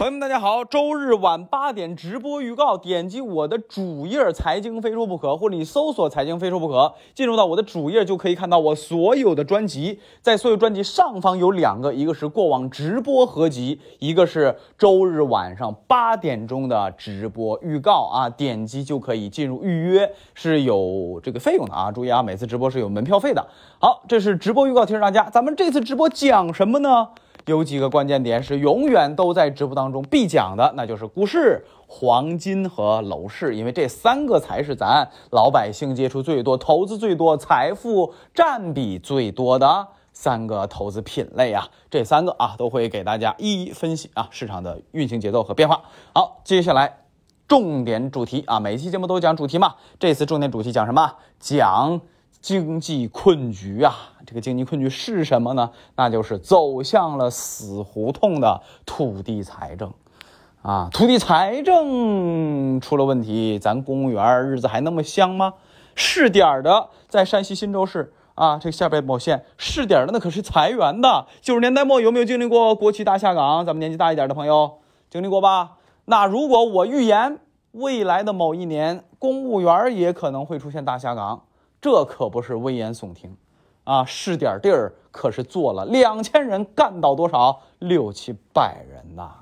朋友们，大家好！周日晚八点直播预告，点击我的主页“财经非说不可”，或者你搜索“财经非说不可”，进入到我的主页就可以看到我所有的专辑。在所有专辑上方有两个，一个是过往直播合集，一个是周日晚上八点钟的直播预告啊。点击就可以进入预约，是有这个费用的啊。注意啊，每次直播是有门票费的。好，这是直播预告，提示大家，咱们这次直播讲什么呢？有几个关键点是永远都在直播当中必讲的，那就是股市、黄金和楼市，因为这三个才是咱老百姓接触最多、投资最多、财富占比最多的三个投资品类啊。这三个啊，都会给大家一一分析啊市场的运行节奏和变化。好，接下来重点主题啊，每期节目都讲主题嘛，这次重点主题讲什么？讲。经济困局啊，这个经济困局是什么呢？那就是走向了死胡同的土地财政，啊，土地财政出了问题，咱公务员日子还那么香吗？是点儿的，在山西忻州市啊，这下边某县是点儿的，那可是裁员的。九十年代末有没有经历过国企大下岗？咱们年纪大一点的朋友经历过吧？那如果我预言未来的某一年，公务员也可能会出现大下岗。这可不是危言耸听，啊，是点地儿可是做了两千人干到多少六七百人呐，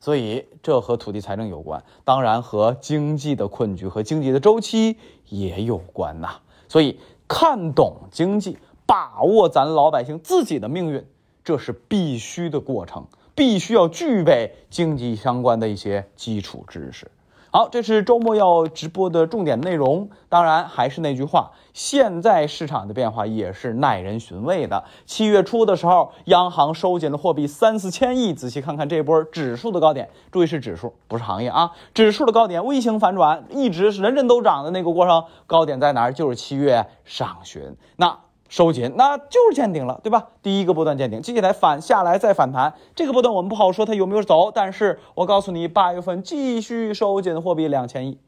所以这和土地财政有关，当然和经济的困局和经济的周期也有关呐。所以看懂经济，把握咱老百姓自己的命运，这是必须的过程，必须要具备经济相关的一些基础知识。好，这是周末要直播的重点内容。当然，还是那句话，现在市场的变化也是耐人寻味的。七月初的时候，央行收紧了货币三四千亿。仔细看看这波指数的高点，注意是指数，不是行业啊。指数的高点微型反转，一直是人人都涨的那个过程。高点在哪儿？就是七月上旬。那。收紧，那就是见顶了，对吧？第一个波段见顶，接下来反下来再反弹，这个波段我们不好说它有没有走，但是我告诉你，八月份继续收紧货币两千亿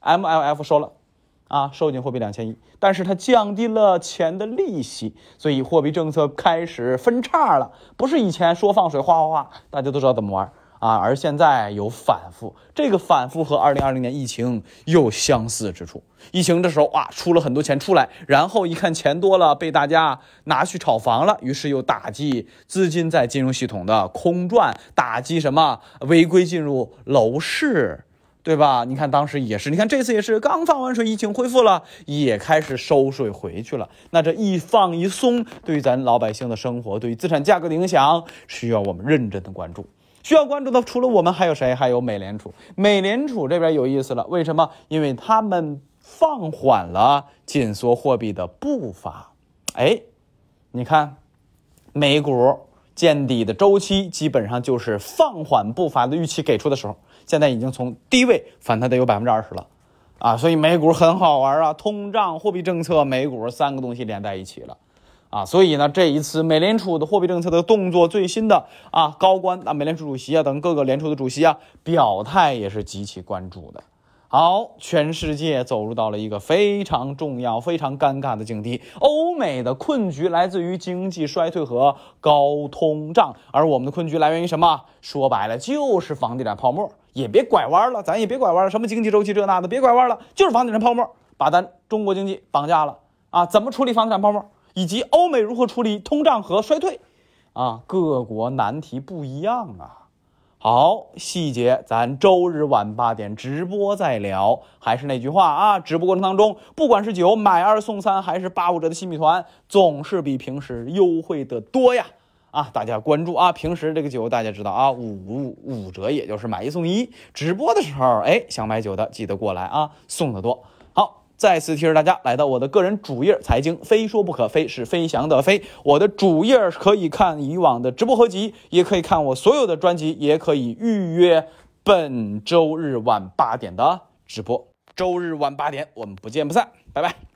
，MLF 收了，啊，收紧货币两千亿，但是它降低了钱的利息，所以货币政策开始分叉了，不是以前说放水哗哗哗，大家都知道怎么玩。啊，而现在有反复，这个反复和二零二零年疫情有相似之处。疫情的时候啊，出了很多钱出来，然后一看钱多了，被大家拿去炒房了，于是又打击资金在金融系统的空转，打击什么违规进入楼市，对吧？你看当时也是，你看这次也是刚放完水，疫情恢复了，也开始收水回去了。那这一放一松，对于咱老百姓的生活，对于资产价格的影响，需要我们认真的关注。需要关注的除了我们还有谁？还有美联储。美联储这边有意思了，为什么？因为他们放缓了紧缩货币的步伐。哎，你看，美股见底的周期基本上就是放缓步伐的预期给出的时候，现在已经从低位反弹得有百分之二十了，啊，所以美股很好玩啊，通胀、货币政策、美股三个东西连在一起了。啊，所以呢，这一次美联储的货币政策的动作，最新的啊，高官啊，美联储主席啊等各个联储的主席啊，表态也是极其关注的。好，全世界走入到了一个非常重要、非常尴尬的境地。欧美的困局来自于经济衰退和高通胀，而我们的困局来源于什么？说白了就是房地产泡沫。也别拐弯了，咱也别拐弯了，什么经济周期这那的，别拐弯了，就是房地产泡沫把咱中国经济绑架了啊！怎么处理房地产泡沫？以及欧美如何处理通胀和衰退，啊，各国难题不一样啊。好，细节咱周日晚八点直播再聊。还是那句话啊，直播过程当中，不管是酒买二送三，还是八五折的新米团，总是比平时优惠的多呀。啊，大家关注啊，平时这个酒大家知道啊，五五折，也就是买一送一。直播的时候，哎，想买酒的记得过来啊，送的多。再次提示大家，来到我的个人主页，财经非说不可，非是飞翔的飞。我的主页可以看以往的直播合集，也可以看我所有的专辑，也可以预约本周日晚八点的直播。周日晚八点，我们不见不散，拜拜。